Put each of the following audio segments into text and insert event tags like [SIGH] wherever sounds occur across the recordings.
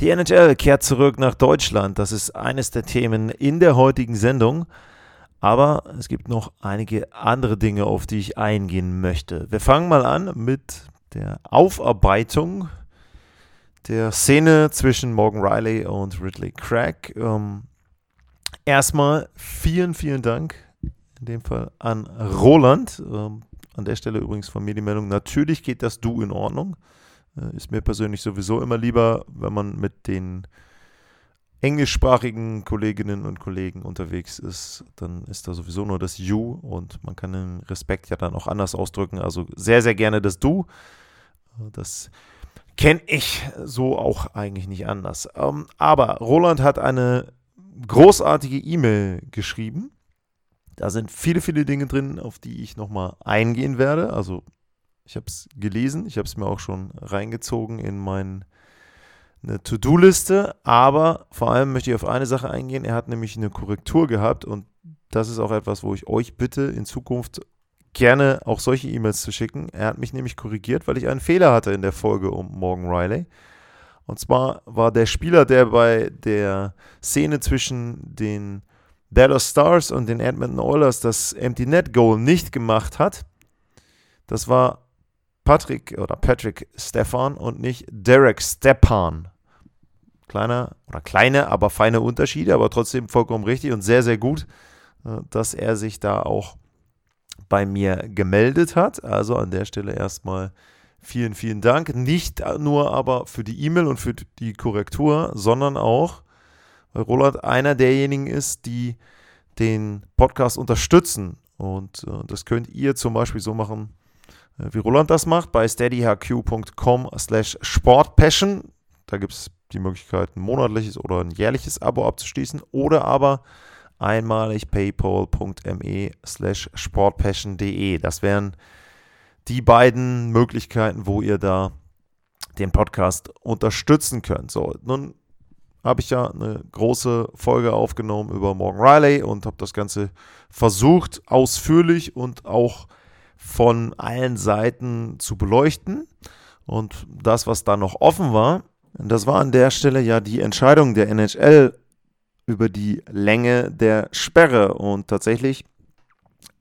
Die NHL kehrt zurück nach Deutschland. Das ist eines der Themen in der heutigen Sendung. Aber es gibt noch einige andere Dinge, auf die ich eingehen möchte. Wir fangen mal an mit der Aufarbeitung der Szene zwischen Morgan Riley und Ridley Craig. Ähm, erstmal vielen, vielen Dank in dem Fall an Roland. Ähm, an der Stelle übrigens von mir die Meldung, natürlich geht das Du in Ordnung. Äh, ist mir persönlich sowieso immer lieber, wenn man mit den englischsprachigen Kolleginnen und Kollegen unterwegs ist, dann ist da sowieso nur das You und man kann den Respekt ja dann auch anders ausdrücken. Also sehr, sehr gerne das Du. Das kenne ich so auch eigentlich nicht anders. Ähm, aber Roland hat eine großartige E-Mail geschrieben da sind viele, viele Dinge drin, auf die ich nochmal eingehen werde. Also ich habe es gelesen, ich habe es mir auch schon reingezogen in meine To-Do-Liste, aber vor allem möchte ich auf eine Sache eingehen. Er hat nämlich eine Korrektur gehabt und das ist auch etwas, wo ich euch bitte in Zukunft gerne auch solche E-Mails zu schicken. Er hat mich nämlich korrigiert, weil ich einen Fehler hatte in der Folge um Morgan Riley. Und zwar war der Spieler, der bei der Szene zwischen den Dallas Stars und den Edmonton Oilers das Empty Net Goal nicht gemacht hat, das war Patrick oder Patrick Stefan und nicht Derek Stepan. Kleiner oder kleine, aber feine Unterschiede, aber trotzdem vollkommen richtig und sehr, sehr gut, äh, dass er sich da auch bei mir gemeldet hat. Also an der Stelle erstmal vielen, vielen Dank. Nicht nur aber für die E-Mail und für die Korrektur, sondern auch weil Roland einer derjenigen ist, die den Podcast unterstützen. Und äh, das könnt ihr zum Beispiel so machen, wie Roland das macht, bei steadyhq.com slash sportpassion. Da gibt es die Möglichkeit, ein monatliches oder ein jährliches Abo abzuschließen oder aber einmalig paypal.me slash sportpassion.de. Das wären die beiden Möglichkeiten, wo ihr da den Podcast unterstützen könnt. So, nun habe ich ja eine große Folge aufgenommen über Morgan Riley und habe das Ganze versucht, ausführlich und auch von allen Seiten zu beleuchten. Und das, was da noch offen war, das war an der Stelle ja die Entscheidung der NHL über die Länge der Sperre. Und tatsächlich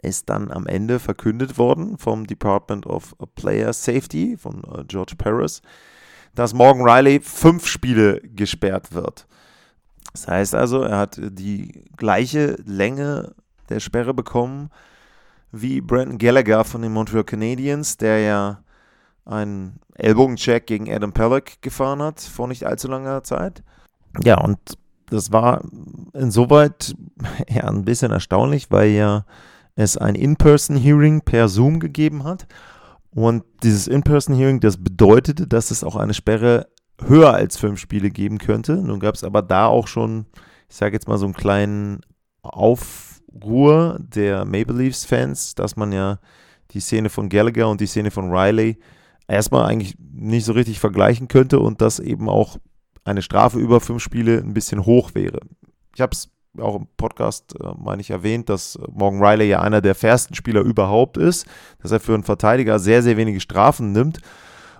ist dann am Ende verkündet worden vom Department of Player Safety von äh, George Paris, dass Morgan Riley fünf Spiele gesperrt wird. Das heißt also, er hat die gleiche Länge der Sperre bekommen wie Brandon Gallagher von den Montreal Canadiens, der ja einen Ellbogencheck gegen Adam Pelleck gefahren hat vor nicht allzu langer Zeit. Ja, und das war insoweit [LAUGHS] ja ein bisschen erstaunlich, weil ja es ein In-Person-Hearing per Zoom gegeben hat und dieses In-Person-Hearing, das bedeutete, dass es auch eine Sperre höher als fünf Spiele geben könnte. Nun gab es aber da auch schon, ich sage jetzt mal so einen kleinen Aufruhr der Maple Leafs-Fans, dass man ja die Szene von Gallagher und die Szene von Riley erstmal eigentlich nicht so richtig vergleichen könnte und dass eben auch eine Strafe über fünf Spiele ein bisschen hoch wäre. Ich habe es auch im Podcast, äh, meine ich, erwähnt, dass Morgan Riley ja einer der fairsten Spieler überhaupt ist, dass er für einen Verteidiger sehr, sehr wenige Strafen nimmt.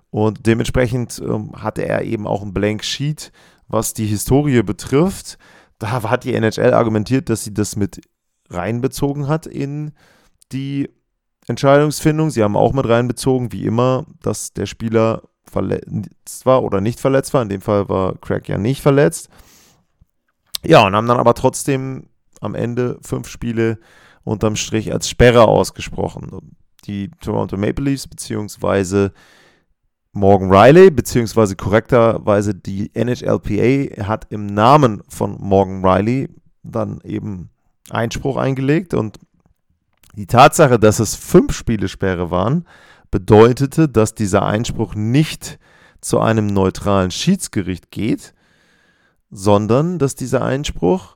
Und dementsprechend ähm, hatte er eben auch ein Blank Sheet, was die Historie betrifft. Da hat die NHL argumentiert, dass sie das mit reinbezogen hat in die Entscheidungsfindung. Sie haben auch mit reinbezogen, wie immer, dass der Spieler verletzt war oder nicht verletzt war. In dem Fall war Craig ja nicht verletzt. Ja, und haben dann aber trotzdem am Ende fünf Spiele unterm Strich als Sperre ausgesprochen. Die Toronto Maple Leafs beziehungsweise Morgan Riley, beziehungsweise korrekterweise die NHLPA hat im Namen von Morgan Riley dann eben Einspruch eingelegt und die Tatsache, dass es fünf Spiele Sperre waren, bedeutete, dass dieser Einspruch nicht zu einem neutralen Schiedsgericht geht, sondern dass dieser Einspruch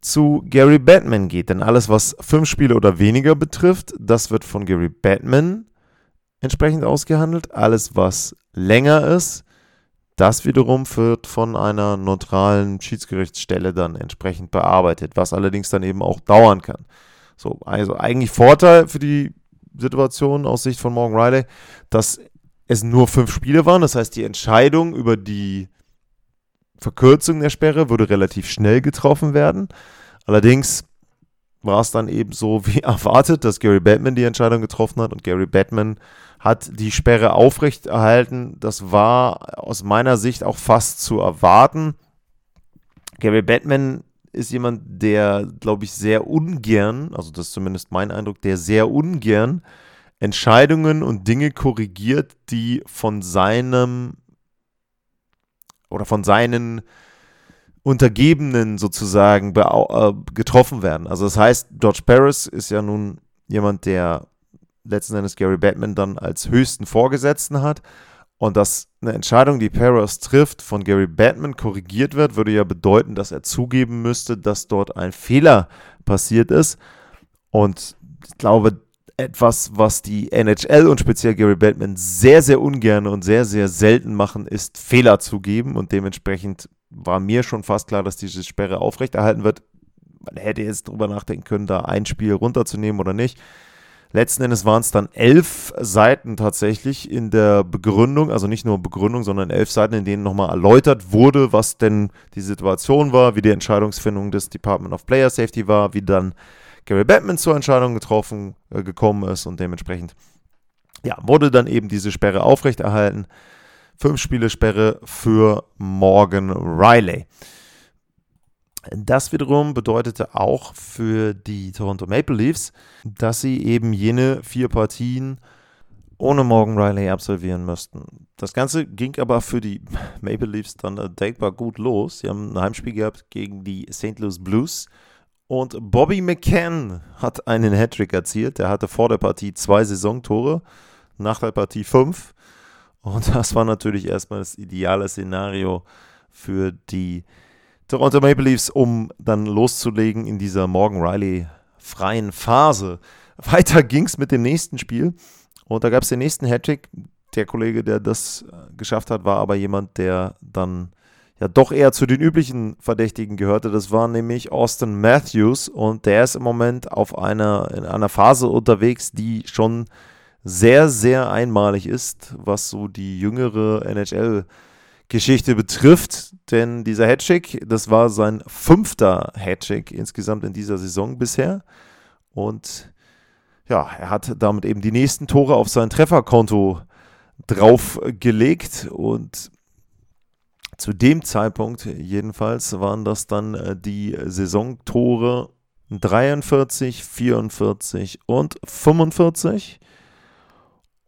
zu Gary Batman geht. Denn alles, was fünf Spiele oder weniger betrifft, das wird von Gary Batman entsprechend ausgehandelt. Alles, was länger ist, das wiederum wird von einer neutralen Schiedsgerichtsstelle dann entsprechend bearbeitet, was allerdings dann eben auch dauern kann. So, also eigentlich Vorteil für die Situation aus Sicht von Morgan Riley, dass es nur fünf Spiele waren. Das heißt, die Entscheidung über die Verkürzung der Sperre würde relativ schnell getroffen werden. Allerdings war es dann eben so wie [LAUGHS] erwartet, dass Gary Batman die Entscheidung getroffen hat und Gary Batman hat die Sperre aufrechterhalten. Das war aus meiner Sicht auch fast zu erwarten. Gary Batman ist jemand, der, glaube ich, sehr ungern, also das ist zumindest mein Eindruck, der sehr ungern Entscheidungen und Dinge korrigiert, die von seinem oder von seinen Untergebenen sozusagen äh, getroffen werden. Also das heißt, George Paris ist ja nun jemand, der letzten Endes Gary Batman dann als höchsten Vorgesetzten hat. Und dass eine Entscheidung, die Paris trifft, von Gary Batman korrigiert wird, würde ja bedeuten, dass er zugeben müsste, dass dort ein Fehler passiert ist. Und ich glaube, etwas, was die NHL und speziell Gary Batman sehr, sehr ungern und sehr, sehr selten machen, ist Fehler zugeben. Und dementsprechend war mir schon fast klar, dass diese Sperre aufrechterhalten wird. Man hätte jetzt drüber nachdenken können, da ein Spiel runterzunehmen oder nicht. Letzten Endes waren es dann elf Seiten tatsächlich in der Begründung, also nicht nur Begründung, sondern elf Seiten, in denen nochmal erläutert wurde, was denn die Situation war, wie die Entscheidungsfindung des Department of Player Safety war, wie dann Gary Batman zur Entscheidung getroffen, äh, gekommen ist und dementsprechend ja, wurde dann eben diese Sperre aufrechterhalten. Fünf Spiele Sperre für Morgan Riley. Das wiederum bedeutete auch für die Toronto Maple Leafs, dass sie eben jene vier Partien ohne Morgan Riley absolvieren müssten. Das Ganze ging aber für die Maple Leafs dann denkbar gut los. Sie haben ein Heimspiel gehabt gegen die St. Louis Blues und Bobby McCann hat einen Hattrick erzielt. Der hatte vor der Partie zwei Saisontore, nach der Partie fünf. Und [LAUGHS] das war natürlich erstmal das ideale Szenario für die Toronto Maple Leafs, um dann loszulegen in dieser Morgan Riley freien Phase. Weiter ging es mit dem nächsten Spiel. Und da gab es den nächsten Hattrick. Der Kollege, der das geschafft hat, war aber jemand, der dann ja doch eher zu den üblichen Verdächtigen gehörte. Das war nämlich Austin Matthews und der ist im Moment auf einer, in einer Phase unterwegs, die schon sehr, sehr einmalig ist, was so die jüngere NHL-Geschichte betrifft. Denn dieser Hattrick, das war sein fünfter Hattrick insgesamt in dieser Saison bisher. Und ja, er hat damit eben die nächsten Tore auf sein Trefferkonto draufgelegt und zu dem Zeitpunkt jedenfalls waren das dann äh, die Saisontore 43, 44 und 45.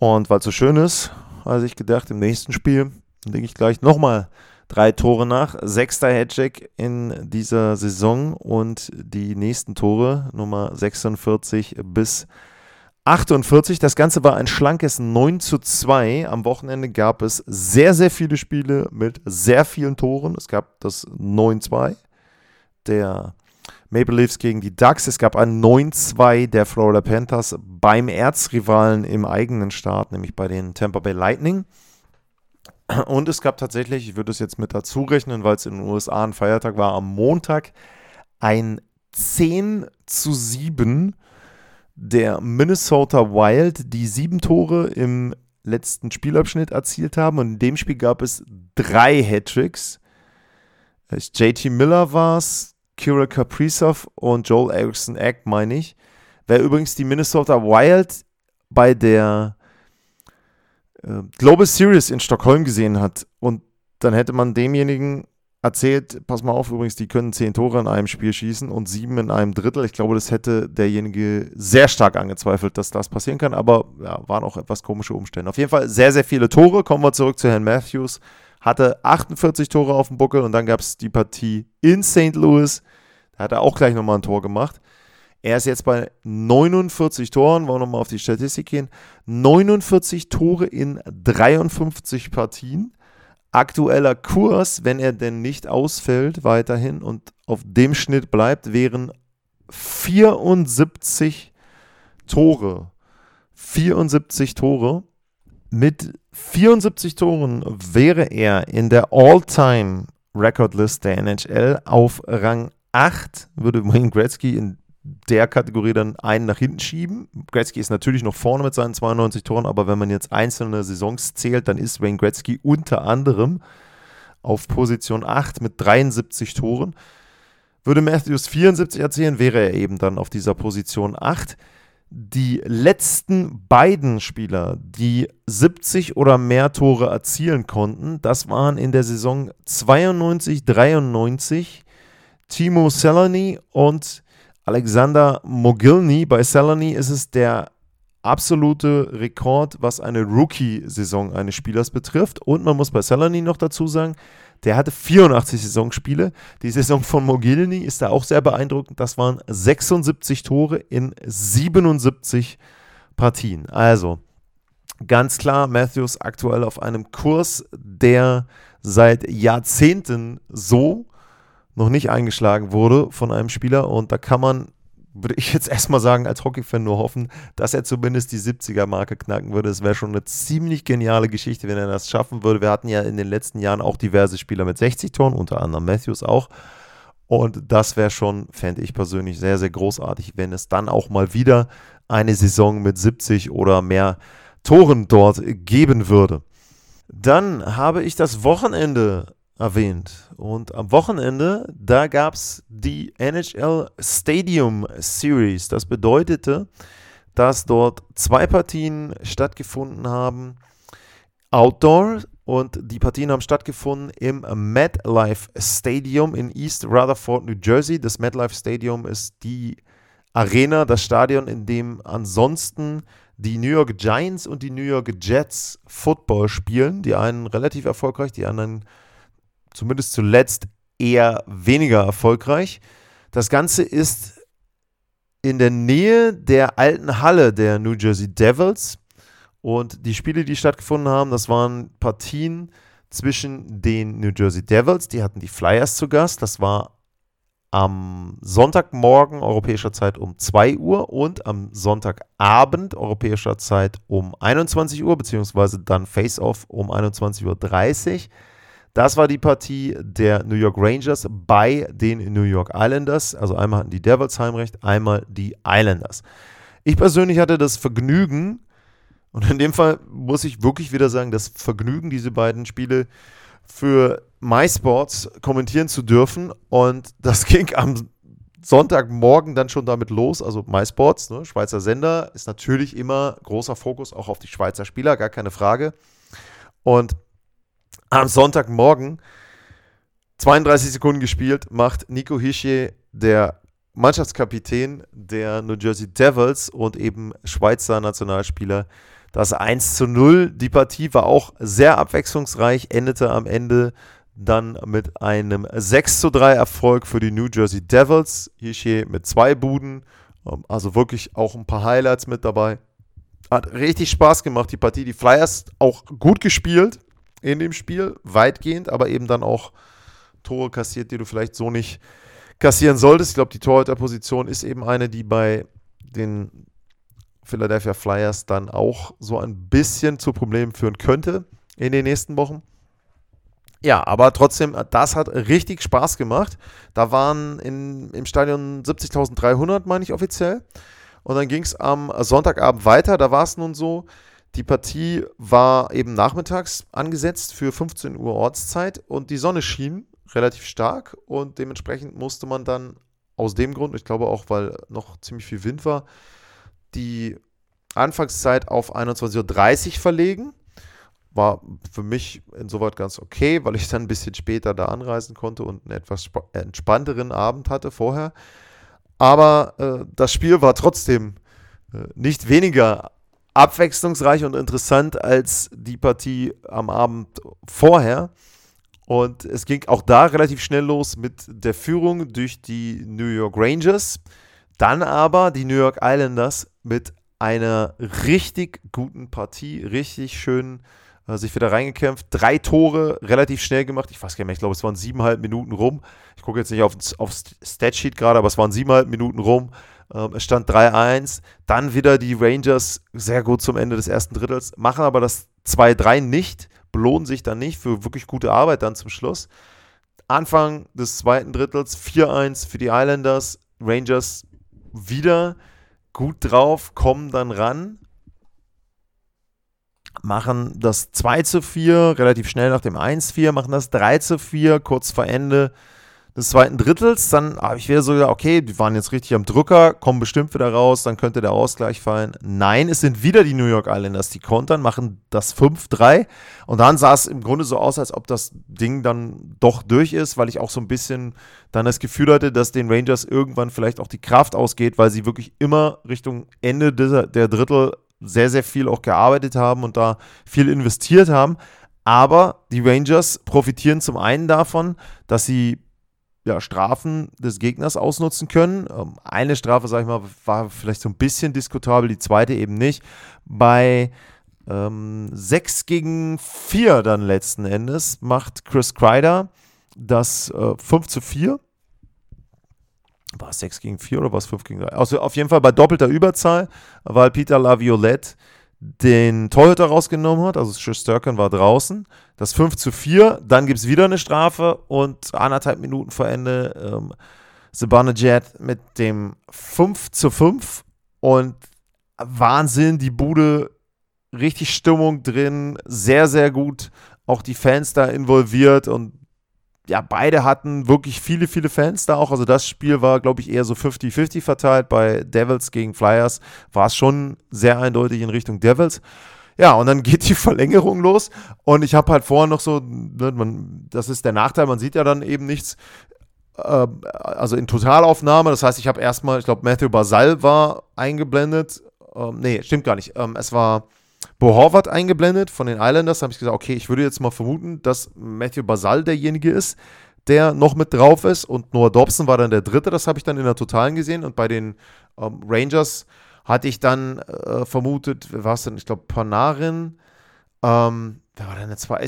Und weil es so schön ist, habe ich gedacht, im nächsten Spiel lege ich gleich nochmal drei Tore nach. Sechster Hattrick in dieser Saison und die nächsten Tore Nummer 46 bis 48. Das Ganze war ein schlankes 9 zu 2. Am Wochenende gab es sehr, sehr viele Spiele mit sehr vielen Toren. Es gab das 9-2 der Maple Leafs gegen die Ducks. Es gab ein 9-2 der Florida Panthers beim Erzrivalen im eigenen Start, nämlich bei den Tampa Bay Lightning. Und es gab tatsächlich, ich würde es jetzt mit dazu rechnen, weil es in den USA ein Feiertag war, am Montag ein 10 zu 7 der Minnesota Wild, die sieben Tore im letzten Spielabschnitt erzielt haben. Und in dem Spiel gab es drei Hattricks. JT Miller war es, Kira Kaprizov und Joel Eriksson Eck, meine ich. Wer übrigens die Minnesota Wild bei der äh, Global Series in Stockholm gesehen hat und dann hätte man demjenigen erzählt, pass mal auf, übrigens, die können zehn Tore in einem Spiel schießen und sieben in einem Drittel. Ich glaube, das hätte derjenige sehr stark angezweifelt, dass das passieren kann, aber ja, waren auch etwas komische Umstände. Auf jeden Fall sehr, sehr viele Tore. Kommen wir zurück zu Herrn Matthews. Hatte 48 Tore auf dem Buckel und dann gab es die Partie in St. Louis. Da hat er auch gleich nochmal ein Tor gemacht. Er ist jetzt bei 49 Toren, wollen wir nochmal auf die Statistik gehen. 49 Tore in 53 Partien. aktueller Kurs, wenn er denn nicht ausfällt weiterhin und auf dem Schnitt bleibt, wären 74 Tore. 74 Tore. Mit 74 Toren wäre er in der All-Time Recordlist der NHL auf Rang 8, würde Wayne Gretzky in der Kategorie dann einen nach hinten schieben. Gretzky ist natürlich noch vorne mit seinen 92 Toren, aber wenn man jetzt einzelne Saisons zählt, dann ist Wayne Gretzky unter anderem auf Position 8 mit 73 Toren. Würde Matthews 74 erzählen, wäre er eben dann auf dieser Position 8. Die letzten beiden Spieler, die 70 oder mehr Tore erzielen konnten, das waren in der Saison 92, 93 Timo Selany und Alexander Mogilny. Bei Selany ist es der absolute Rekord, was eine Rookie-Saison eines Spielers betrifft. Und man muss bei Selany noch dazu sagen, der hatte 84 Saisonspiele. Die Saison von Mogilny ist da auch sehr beeindruckend. Das waren 76 Tore in 77 Partien. Also ganz klar, Matthews aktuell auf einem Kurs, der seit Jahrzehnten so noch nicht eingeschlagen wurde von einem Spieler. Und da kann man, würde ich jetzt [LAUGHS] erstmal sagen, als Hockey-Fan nur hoffen, dass er zumindest die 70er-Marke knacken würde. Es wäre schon eine ziemlich geniale Geschichte, wenn er das schaffen würde. Wir hatten ja in den letzten Jahren auch diverse Spieler mit 60 Toren, unter anderem Matthews auch. Und das wäre schon, fände ich persönlich, sehr, sehr großartig, wenn es dann auch mal wieder eine Saison mit 70 oder mehr Toren dort geben würde. Dann habe ich das Wochenende erwähnt. Und am Wochenende, da gab es die NHL Stadium Series. Das bedeutete, dass dort zwei Partien stattgefunden haben, Outdoor. Und die Partien haben stattgefunden im MetLife Stadium in East Rutherford, New Jersey. Das MetLife Stadium ist die Arena, das Stadion, in dem ansonsten die New York Giants und die New York Jets Football spielen. Die einen relativ erfolgreich, die anderen zumindest zuletzt eher weniger erfolgreich. Das Ganze ist in der Nähe der alten Halle der New Jersey Devils. Und die Spiele, die stattgefunden haben, das waren Partien zwischen den New Jersey Devils, die hatten die Flyers zu Gast. Das war am Sonntagmorgen europäischer Zeit um 2 Uhr und am Sonntagabend europäischer Zeit um 21 Uhr, beziehungsweise dann Face-Off um 21.30 Uhr. Das war die Partie der New York Rangers bei den New York Islanders. Also einmal hatten die Devils Heimrecht, einmal die Islanders. Ich persönlich hatte das Vergnügen, und in dem Fall muss ich wirklich wieder sagen, das Vergnügen, diese beiden Spiele für MySports kommentieren zu dürfen. Und das [LAUGHS] ging am Sonntagmorgen dann schon damit los. Also MySports, ne, Schweizer Sender, ist natürlich immer großer Fokus auch auf die Schweizer Spieler, gar keine Frage. Und am Sonntagmorgen 32 Sekunden gespielt, macht Nico Hischier, der Mannschaftskapitän der New Jersey Devils und eben Schweizer Nationalspieler, das 1 zu 0. Die Partie war auch sehr abwechslungsreich, endete am Ende dann mit einem 6 zu 3 Erfolg für die New Jersey Devils. Hischier mit zwei Buden, ähm, also wirklich auch ein paar Highlights mit dabei. Hat richtig Spaß gemacht, die Partie. Die Flyers auch gut gespielt in dem Spiel, weitgehend, aber eben dann auch Tore kassiert, die du vielleicht so nicht kassieren solltest. Ich glaube, die Torhüterposition ist eben eine, die bei den Philadelphia Flyers dann auch so ein bisschen zu Problemen führen könnte in den nächsten Wochen. Ja, aber trotzdem, das hat richtig Spaß gemacht. Da waren in, im Stadion 70.300, meine ich offiziell. Und dann ging es am Sonntagabend weiter. Da war es nun so, die Partie war eben nachmittags angesetzt für 15 Uhr Ortszeit und die Sonne schien relativ stark und dementsprechend musste man dann aus dem Grund, ich glaube auch, weil noch ziemlich viel Wind war, die Anfangszeit auf 21.30 Uhr verlegen. War für mich insoweit ganz okay, weil ich dann ein bisschen später da anreisen konnte und einen etwas entspannteren Abend hatte vorher. Aber äh, das Spiel war trotzdem äh, nicht weniger abwechslungsreich und interessant als die Partie am Abend vorher. Und es ging auch da relativ schnell los mit der Führung durch die New York Rangers. Dann aber die New York Islanders mit einer richtig guten Partie, richtig schönen äh, sich wieder reingekämpft. Drei Tore relativ schnell gemacht. Ich weiß gar nicht mehr, ich glaube, es waren siebeneinhalb Minuten rum. Ich gucke jetzt nicht auf, aufs Statsheet gerade, aber es waren siebeneinhalb Minuten rum. Ähm, es stand 3-1. Dann wieder die Rangers sehr gut zum Ende des ersten Drittels, machen aber das 2-3 nicht, belohnen sich dann nicht für wirklich gute Arbeit dann zum Schluss. Anfang des zweiten Drittels 4-1 für die Islanders. Rangers wieder gut drauf, kommen dann ran, machen das 2 zu 4, relativ schnell nach dem 1-4, machen das 3 zu 4, kurz vor Ende des zweiten Drittels. Dann habe ich wieder so gedacht, okay, die waren jetzt richtig am Drücker, kommen bestimmt wieder raus, dann könnte der Ausgleich fallen. Nein, es sind wieder die New York Islanders, die kontern, machen das 5-3. Und dann sah es im Grunde so aus, als ob das Ding dann doch durch ist, weil ich auch so ein bisschen dann das Gefühl hatte, dass den Rangers irgendwann vielleicht auch die Kraft ausgeht, weil sie wirklich immer Richtung Ende dieser, der Drittel sehr, sehr viel auch gearbeitet haben und da viel investiert haben. Aber die Rangers profitieren zum einen davon, dass sie ja, Strafen des Gegners ausnutzen können. Ähm, eine Strafe, sage ich mal, war vielleicht so ein bisschen diskutabel, die zweite eben nicht. Bei ähm, 6 gegen 4 dann letzten Endes macht Chris Kreider das äh, 5 zu 4. War es 6 gegen 4 oder war es 5 gegen 3? Also auf jeden Fall bei doppelter Überzahl, weil Peter Laviolette den Torhüter rausgenommen hat, also Schusterkin war draußen. Das 5 zu 4, dann gibt es wieder eine Strafe und anderthalb Minuten vor Ende ähm, Jet mit dem 5 zu 5 und Wahnsinn, die Bude, richtig Stimmung drin, sehr, sehr gut, auch die Fans da involviert und ja, beide hatten wirklich viele, viele Fans da auch. Also das Spiel war, glaube ich, eher so 50-50 verteilt. Bei Devils gegen Flyers war es schon sehr eindeutig in Richtung Devils. Ja, und dann [LAUGHS] geht die Verlängerung los. Und ich habe halt vorher noch so, ne, man, das ist der Nachteil, man sieht ja dann eben nichts. Äh, also in Totalaufnahme, das heißt, ich habe erstmal, ich glaube, Matthew Basal war eingeblendet. Ähm, nee, stimmt gar nicht. Ähm, es war Bo Horvath eingeblendet von den Islanders. Da habe ich gesagt, okay, ich würde jetzt mal vermuten, dass Matthew Basal derjenige ist, der noch mit drauf ist. Und Noah Dobson war dann der dritte. Das habe ich dann in der Totalen gesehen. Und bei den ähm, Rangers hatte ich dann äh, vermutet, wer war es denn? Ich glaube, Panarin. Ähm, wer war denn der zwei?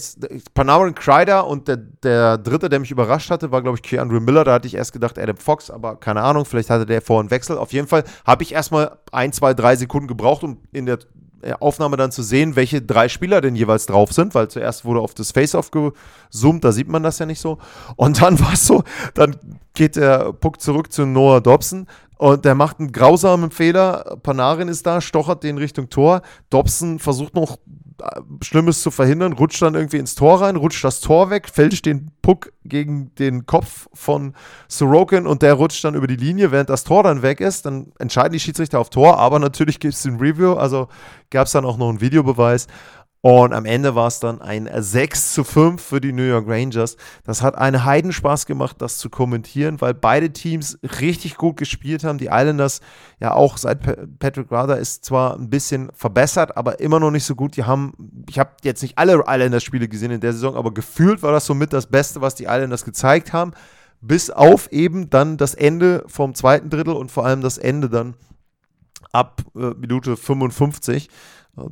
Panarin Kreider und der, der dritte, der mich überrascht hatte, war, glaube ich, Keandre Miller. Da hatte ich erst gedacht, Adam Fox, aber keine Ahnung, vielleicht hatte der vor einen Wechsel. Auf jeden Fall habe ich erstmal ein, zwei, drei Sekunden gebraucht, um in der Aufnahme dann zu sehen, welche drei Spieler denn jeweils drauf sind, weil zuerst wurde auf das Face-Off gezoomt, da sieht man das ja nicht so. Und dann [LAUGHS] war es so, dann geht der Puck zurück zu Noah Dobson und der macht einen grausamen Fehler. Panarin ist da, stochert den Richtung Tor. Dobson versucht noch Schlimmes zu verhindern, rutscht dann irgendwie ins Tor rein, rutscht das Tor weg, fälscht den Puck gegen den Kopf von Sorokin und der rutscht dann über die Linie, während das Tor dann weg ist. Dann entscheiden die Schiedsrichter auf Tor, aber natürlich gibt es den Review, also gab es dann auch noch einen Videobeweis. Und am Ende war es dann ein 6 zu 5 für die New York Rangers. Das hat einen Heidenspaß gemacht, das zu kommentieren, weil beide Teams richtig gut gespielt haben. Die Islanders ja auch seit Patrick Rather ist zwar ein bisschen verbessert, aber immer noch nicht so gut. Die haben, ich habe jetzt nicht alle Islanders-Spiele gesehen in der Saison, aber gefühlt war das somit das Beste, was die Islanders gezeigt haben. Bis auf eben dann das Ende vom zweiten Drittel und vor allem das Ende dann ab äh, Minute 55.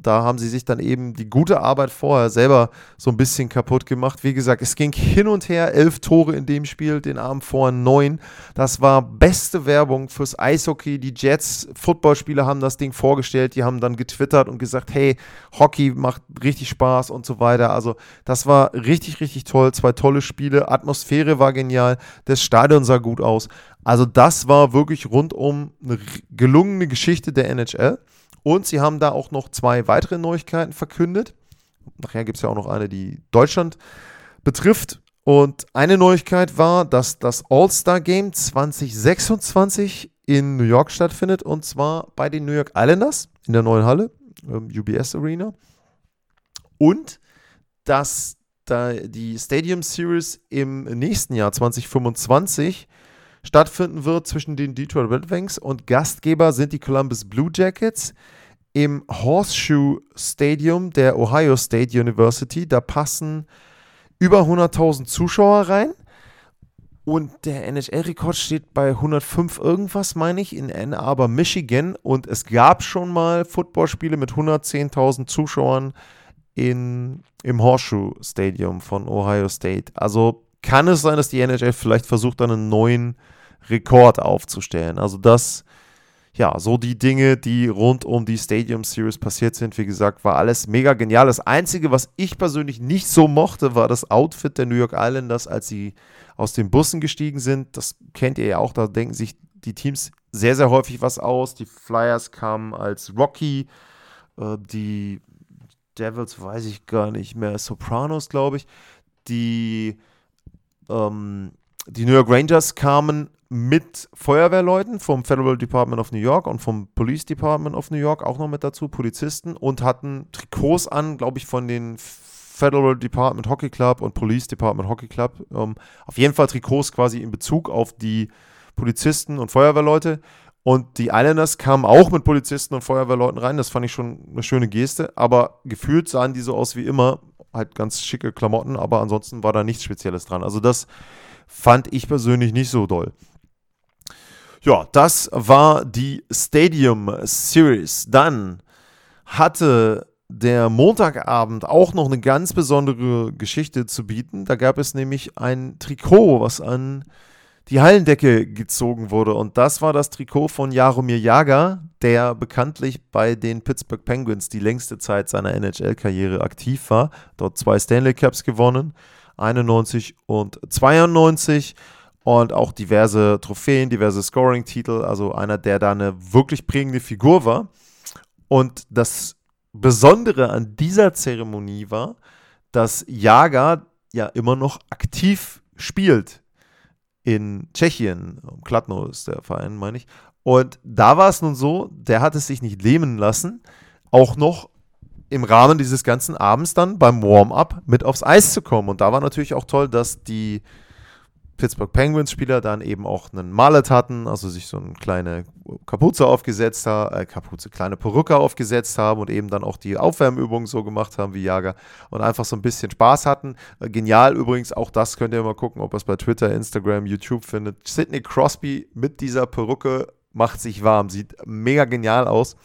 Da haben sie sich dann eben die gute Arbeit vorher selber so ein bisschen kaputt gemacht. Wie gesagt, es ging hin und her, elf Tore in dem Spiel, den Abend vorher neun. Das war beste Werbung fürs Eishockey. Die Jets, Footballspieler haben das Ding vorgestellt, die haben dann getwittert und gesagt, hey, Hockey macht richtig Spaß und so weiter. Also das war richtig, richtig toll. Zwei tolle Spiele, Atmosphäre war genial, das Stadion sah gut aus. Also das war wirklich rundum eine gelungene Geschichte der NHL. Und sie haben da auch noch zwei weitere Neuigkeiten verkündet. Nachher gibt es ja auch noch eine, die Deutschland betrifft. Und eine Neuigkeit war, dass das All-Star Game 2026 in New York stattfindet. Und zwar bei den New York Islanders in der neuen Halle, ähm, UBS Arena. Und dass da die Stadium Series im nächsten Jahr 2025 stattfinden wird zwischen den Detroit Red Wings und Gastgeber sind die Columbus Blue Jackets im Horseshoe Stadium der Ohio State University. Da passen über 100.000 Zuschauer rein. Und der NHL-Rekord steht bei 105 irgendwas, meine ich, in Ann Arbor, Michigan. Und es gab schon mal Footballspiele mit 110.000 Zuschauern in, im Horseshoe Stadium von Ohio State. Also kann es sein, dass die NHL vielleicht versucht, dann einen neuen Rekord aufzustellen. Also das, ja, so die Dinge, die rund um die Stadium Series passiert sind, wie gesagt, war alles mega genial. Das Einzige, was ich persönlich nicht so mochte, war das Outfit der New York Islanders, als sie aus den Bussen gestiegen sind. Das kennt ihr ja auch, da denken sich die Teams sehr, sehr häufig was aus. Die Flyers kamen als Rocky, äh, die Devils weiß ich gar nicht mehr, Sopranos, glaube ich. Die, ähm, die New York Rangers kamen mit Feuerwehrleuten vom Federal Department of New York und vom Police Department of New York auch noch mit dazu, Polizisten, und hatten Trikots an, glaube ich, von den Federal Department Hockey Club und Police Department Hockey Club. Ähm, auf jeden Fall Trikots quasi in Bezug auf die Polizisten und Feuerwehrleute. Und die Islanders kamen auch mit Polizisten und Feuerwehrleuten rein. Das fand ich schon eine schöne Geste. Aber gefühlt sahen die so aus wie immer. Halt ganz schicke Klamotten, aber ansonsten war da nichts Spezielles dran. Also das fand ich persönlich nicht so doll. Ja, das war die Stadium Series. Dann hatte der Montagabend auch noch eine ganz besondere Geschichte zu bieten. Da gab es nämlich ein Trikot, was an die Hallendecke gezogen wurde. Und das war das Trikot von Jaromir Jager, der bekanntlich bei den Pittsburgh Penguins die längste Zeit seiner NHL-Karriere aktiv war. Dort zwei Stanley Cups gewonnen, 91 und 92. Und auch diverse Trophäen, diverse Scoring-Titel. Also einer, der da eine wirklich prägende Figur war. Und das Besondere an dieser Zeremonie war, dass Jager ja immer noch aktiv spielt in Tschechien. Kladno ist der Verein, meine ich. Und da war es nun so, der hat es sich nicht lähmen lassen, auch noch im Rahmen dieses ganzen Abends dann beim Warm-up mit aufs Eis zu kommen. Und da war natürlich auch toll, dass die Pittsburgh Penguins-Spieler dann eben auch einen Mallet hatten, also sich so eine kleine Kapuze aufgesetzt haben, äh, Kapuze, kleine Perücke aufgesetzt haben und eben dann auch die Aufwärmübungen so gemacht haben wie Jager und einfach so ein bisschen Spaß hatten. Äh, genial übrigens, auch das könnt ihr mal gucken, ob ihr es bei Twitter, Instagram, YouTube findet. Sidney Crosby mit dieser Perücke macht sich warm, sieht mega genial aus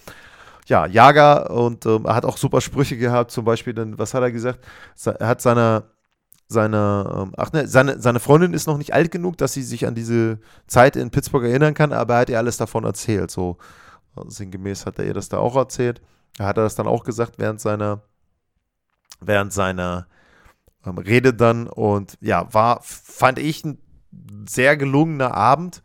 ja, Jager und ähm, er hat auch super Sprüche gehabt, zum Beispiel, denn, was hat er gesagt? Er hat seiner seine, ähm, ach ne, seine, seine Freundin ist noch nicht alt genug, dass sie sich an diese Zeit in Pittsburgh erinnern kann, aber er hat ihr alles davon erzählt. So sinngemäß hat er ihr das da auch erzählt. Er hat das dann auch gesagt während seiner, während seiner ähm, Rede dann und ja, war, fand ich ein sehr gelungener Abend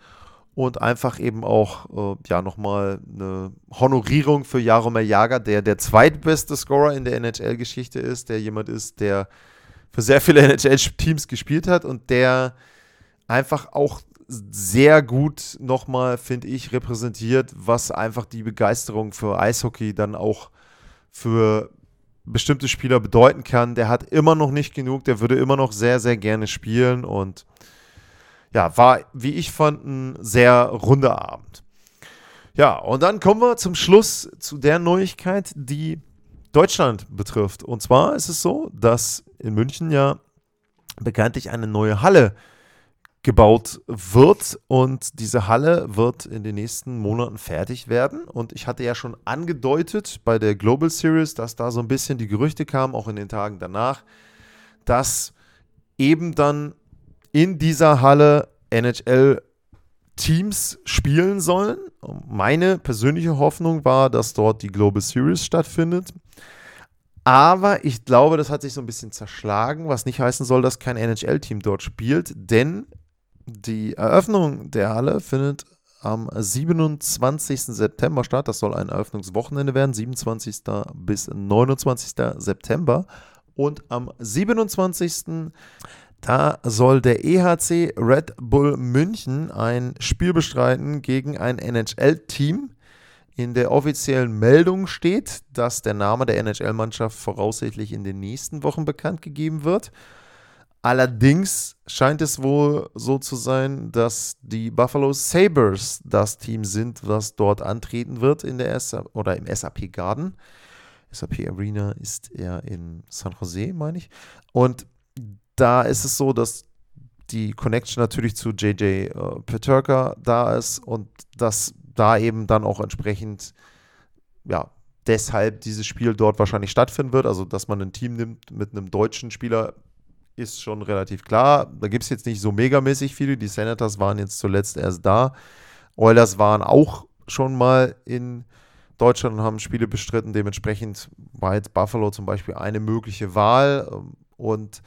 und einfach eben auch, äh, ja, nochmal eine Honorierung für Jaromir Jager, der der zweitbeste Scorer in der NHL-Geschichte ist, der jemand ist, der für sehr viele [LAUGHS] NHL-Teams gespielt hat und der einfach auch sehr gut nochmal, finde ich, repräsentiert, was einfach die Begeisterung für Eishockey dann auch für bestimmte Spieler bedeuten kann. Der hat immer noch nicht genug, der würde immer noch sehr, sehr gerne spielen und ja, war, wie ich fand, ein sehr runder Abend. Ja, und dann kommen wir zum Schluss zu der Neuigkeit, die Deutschland betrifft. Und zwar ist es so, dass in München ja bekanntlich eine neue Halle gebaut wird und diese Halle wird in den nächsten Monaten fertig werden. Und ich hatte ja schon angedeutet bei der Global Series, dass da so ein bisschen die Gerüchte kamen, auch in den Tagen danach, dass eben dann in dieser Halle NHL Teams spielen sollen. Meine persönliche Hoffnung war, dass dort die Global Series stattfindet. Aber ich glaube, das hat sich so ein bisschen zerschlagen, was nicht heißen soll, dass kein NHL-Team dort spielt, denn die Eröffnung der Halle findet am 27. September statt. Das soll ein Eröffnungswochenende werden, 27. bis 29. September. Und am 27. Da soll der EHC Red Bull München ein Spiel bestreiten gegen ein NHL-Team. In der offiziellen Meldung steht, dass der Name der NHL-Mannschaft voraussichtlich in den nächsten Wochen bekannt gegeben wird. Allerdings scheint es wohl so zu sein, dass die Buffalo Sabres das Team sind, was dort antreten wird in der SA oder im SAP Garden. SAP Arena ist er in San Jose, meine ich. Und da ist es so, dass die Connection natürlich zu JJ äh, Peterka da ist und dass da eben dann auch entsprechend ja, deshalb dieses Spiel dort wahrscheinlich stattfinden wird. Also, dass man ein Team nimmt mit einem deutschen Spieler, ist schon relativ klar. Da gibt es jetzt nicht so megamäßig viele. Die Senators waren jetzt zuletzt erst da. Oilers waren auch schon mal in Deutschland und haben Spiele bestritten. Dementsprechend war jetzt Buffalo zum Beispiel eine mögliche Wahl. Und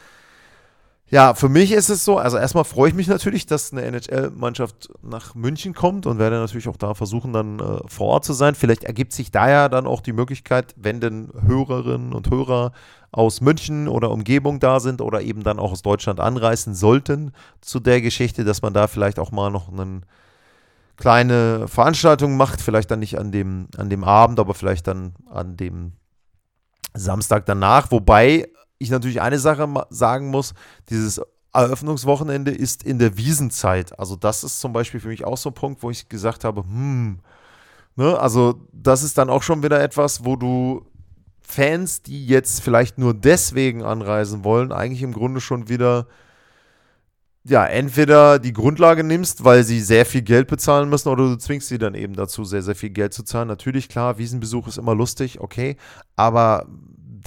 ja, für mich ist es so, also erstmal freue ich mich natürlich, dass eine NHL-Mannschaft nach München kommt und werde natürlich auch da versuchen, dann äh, vor Ort zu sein. Vielleicht ergibt sich da ja dann auch die Möglichkeit, wenn denn Hörerinnen und Hörer aus München oder Umgebung da sind oder eben dann auch aus Deutschland anreisen sollten zu der Geschichte, dass man da vielleicht auch mal noch eine kleine Veranstaltung macht, vielleicht dann nicht an dem, an dem Abend, aber vielleicht dann an dem Samstag danach, wobei ich natürlich eine Sache sagen muss, dieses Eröffnungswochenende ist in der Wiesenzeit. Also das ist zum Beispiel für mich auch so ein Punkt, wo ich gesagt habe, hm, ne, also das ist dann auch schon wieder etwas, wo du Fans, die jetzt vielleicht nur deswegen anreisen wollen, eigentlich im Grunde schon wieder ja, entweder die Grundlage nimmst, weil sie sehr viel Geld bezahlen müssen, oder du zwingst sie dann eben dazu, sehr, sehr viel Geld zu zahlen. Natürlich, klar, Wiesenbesuch ist immer lustig, okay, aber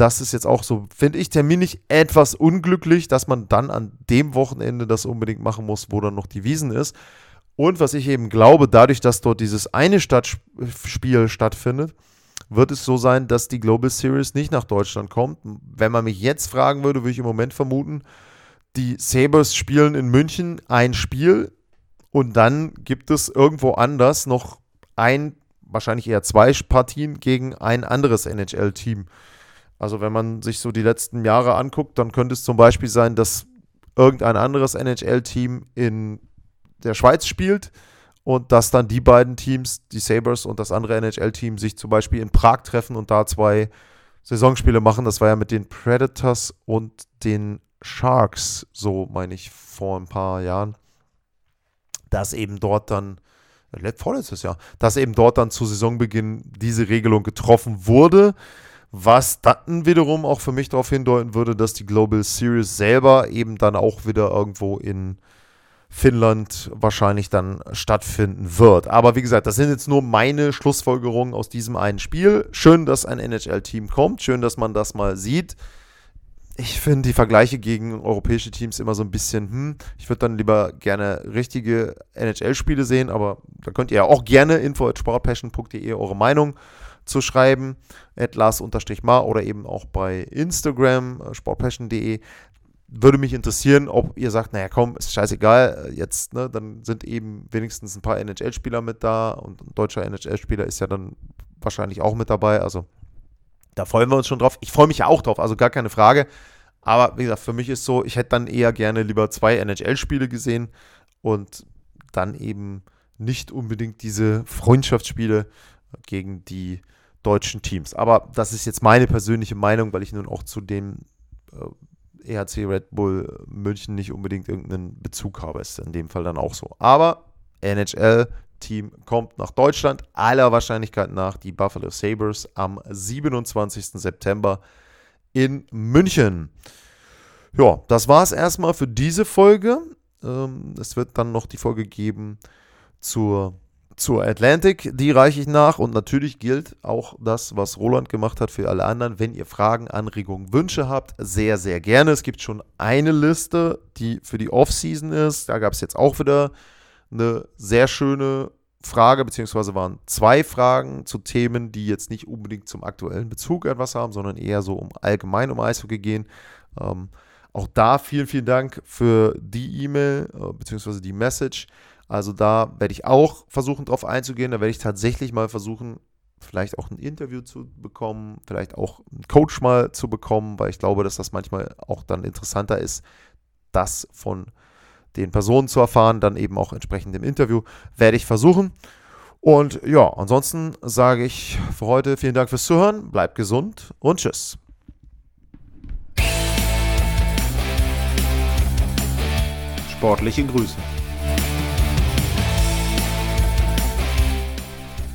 das ist jetzt auch so, finde ich, terminlich etwas unglücklich, dass man dann an dem Wochenende das unbedingt machen muss, wo dann noch die Wiesen ist. Und was ich eben glaube, dadurch, dass dort dieses eine Stadtspiel stattfindet, wird es so sein, dass die Global Series nicht nach Deutschland kommt. Wenn man mich jetzt fragen würde, würde ich im Moment vermuten, die Sabres spielen in München ein Spiel und dann gibt es irgendwo anders noch ein, wahrscheinlich eher zwei Partien gegen ein anderes NHL-Team. Also wenn man sich so die letzten Jahre anguckt, dann könnte es zum Beispiel sein, dass irgendein anderes NHL-Team in der Schweiz spielt und dass dann die beiden Teams, die Sabres und das andere NHL-Team, sich zum Beispiel in Prag treffen und da zwei Saisonspiele machen. Das war ja mit den Predators und den Sharks, so meine ich, vor ein paar Jahren. Dass eben dort dann, vorletztes Jahr, dass eben dort dann zu Saisonbeginn diese Regelung getroffen wurde. Was dann wiederum auch für mich darauf hindeuten würde, dass die Global Series selber eben dann auch wieder irgendwo in Finnland wahrscheinlich dann stattfinden wird. Aber wie gesagt, das sind jetzt nur meine Schlussfolgerungen aus diesem einen Spiel. Schön, dass ein NHL-Team kommt. Schön, dass man das mal sieht. Ich finde die Vergleiche gegen europäische Teams immer so ein bisschen, hm, ich würde dann lieber gerne richtige NHL-Spiele sehen, aber da könnt ihr ja auch gerne info.sportpassion.de eure Meinung zu schreiben, at lars-mar oder eben auch bei Instagram, äh, sportpassion.de. Würde mich interessieren, ob ihr sagt, naja komm, ist scheißegal, äh, jetzt, ne, dann sind eben wenigstens ein paar NHL-Spieler mit da und ein deutscher NHL-Spieler ist ja dann wahrscheinlich auch mit dabei, also da freuen wir uns schon drauf. Ich freue mich ja auch drauf, also gar keine Frage. Aber wie gesagt, für mich ist so, ich hätte dann eher gerne lieber zwei NHL-Spiele gesehen und dann eben nicht unbedingt diese Freundschaftsspiele gegen die deutschen Teams. Aber das ist jetzt meine persönliche Meinung, weil ich nun auch zu dem äh, EHC Red Bull München nicht unbedingt irgendeinen Bezug habe. Ist in dem Fall dann auch so. Aber NHL-Team kommt nach Deutschland. Aller Wahrscheinlichkeit nach die Buffalo Sabres am 27. September in München. Ja, das war es erstmal für diese Folge. Ähm, es wird dann noch die Folge geben zur zur Atlantic, die reiche ich nach und natürlich gilt auch das, was Roland gemacht hat für alle anderen. Wenn ihr Fragen, Anregungen, Wünsche habt, sehr, sehr gerne. Es gibt schon eine Liste, die für die Off-Season ist. Da gab es jetzt auch wieder eine sehr schöne Frage, beziehungsweise waren zwei Fragen zu Themen, die jetzt nicht unbedingt zum aktuellen Bezug etwas haben, sondern eher so um allgemein um Eishockey gehen. Ähm, auch da vielen, vielen Dank für die E-Mail, äh, beziehungsweise die Message. Also da werde ich auch versuchen, drauf einzugehen. Da werde ich tatsächlich mal versuchen, vielleicht auch ein Interview zu bekommen, vielleicht auch einen Coach mal zu bekommen, weil ich glaube, dass das manchmal auch dann interessanter ist, das von den Personen zu erfahren, dann eben auch entsprechend im Interview, werde ich versuchen. Und ja, ansonsten sage ich für heute vielen Dank fürs Zuhören, bleibt gesund und tschüss. Sportliche Grüße.